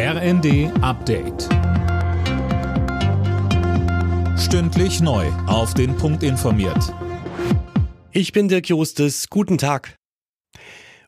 RND Update. Stündlich neu. Auf den Punkt informiert. Ich bin Dirk Jostes. Guten Tag.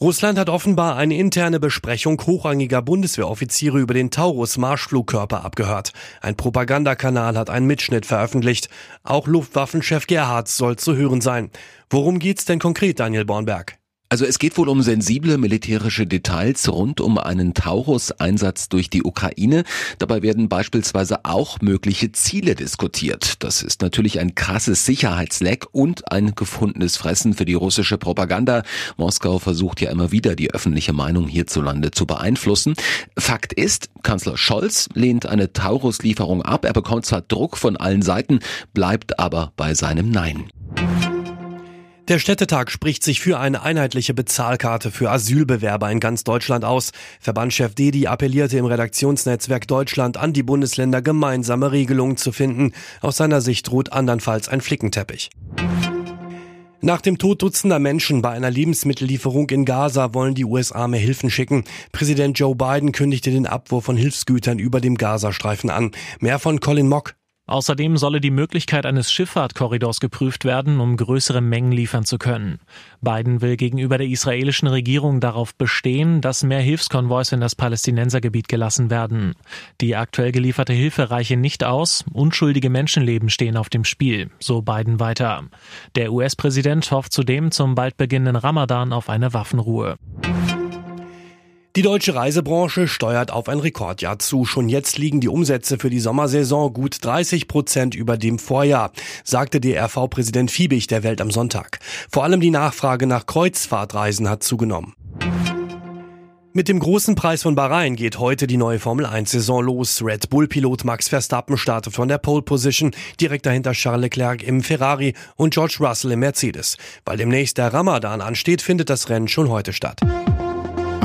Russland hat offenbar eine interne Besprechung hochrangiger Bundeswehroffiziere über den Taurus-Marschflugkörper abgehört. Ein Propagandakanal hat einen Mitschnitt veröffentlicht. Auch Luftwaffenchef Gerhards soll zu hören sein. Worum geht's denn konkret, Daniel Bornberg? Also es geht wohl um sensible militärische Details rund um einen Taurus-Einsatz durch die Ukraine. Dabei werden beispielsweise auch mögliche Ziele diskutiert. Das ist natürlich ein krasses Sicherheitsleck und ein gefundenes Fressen für die russische Propaganda. Moskau versucht ja immer wieder, die öffentliche Meinung hierzulande zu beeinflussen. Fakt ist, Kanzler Scholz lehnt eine Taurus-Lieferung ab. Er bekommt zwar Druck von allen Seiten, bleibt aber bei seinem Nein. Der Städtetag spricht sich für eine einheitliche Bezahlkarte für Asylbewerber in ganz Deutschland aus. Verbandschef Dedi appellierte im Redaktionsnetzwerk Deutschland an die Bundesländer, gemeinsame Regelungen zu finden. Aus seiner Sicht droht andernfalls ein Flickenteppich. Nach dem Tod dutzender Menschen bei einer Lebensmittellieferung in Gaza wollen die USA mehr Hilfen schicken. Präsident Joe Biden kündigte den Abwurf von Hilfsgütern über dem Gazastreifen an. Mehr von Colin Mock. Außerdem solle die Möglichkeit eines Schifffahrtkorridors geprüft werden, um größere Mengen liefern zu können. Biden will gegenüber der israelischen Regierung darauf bestehen, dass mehr Hilfskonvois in das Palästinensergebiet gelassen werden. Die aktuell gelieferte Hilfe reiche nicht aus, unschuldige Menschenleben stehen auf dem Spiel, so Biden weiter. Der US-Präsident hofft zudem zum bald beginnenden Ramadan auf eine Waffenruhe. Die deutsche Reisebranche steuert auf ein Rekordjahr zu. Schon jetzt liegen die Umsätze für die Sommersaison gut 30 Prozent über dem Vorjahr, sagte DRV-Präsident Fiebig der Welt am Sonntag. Vor allem die Nachfrage nach Kreuzfahrtreisen hat zugenommen. Mit dem großen Preis von Bahrain geht heute die neue Formel 1 Saison los. Red Bull Pilot Max Verstappen startet von der Pole Position, direkt dahinter Charles Leclerc im Ferrari und George Russell im Mercedes. Weil demnächst der Ramadan ansteht, findet das Rennen schon heute statt.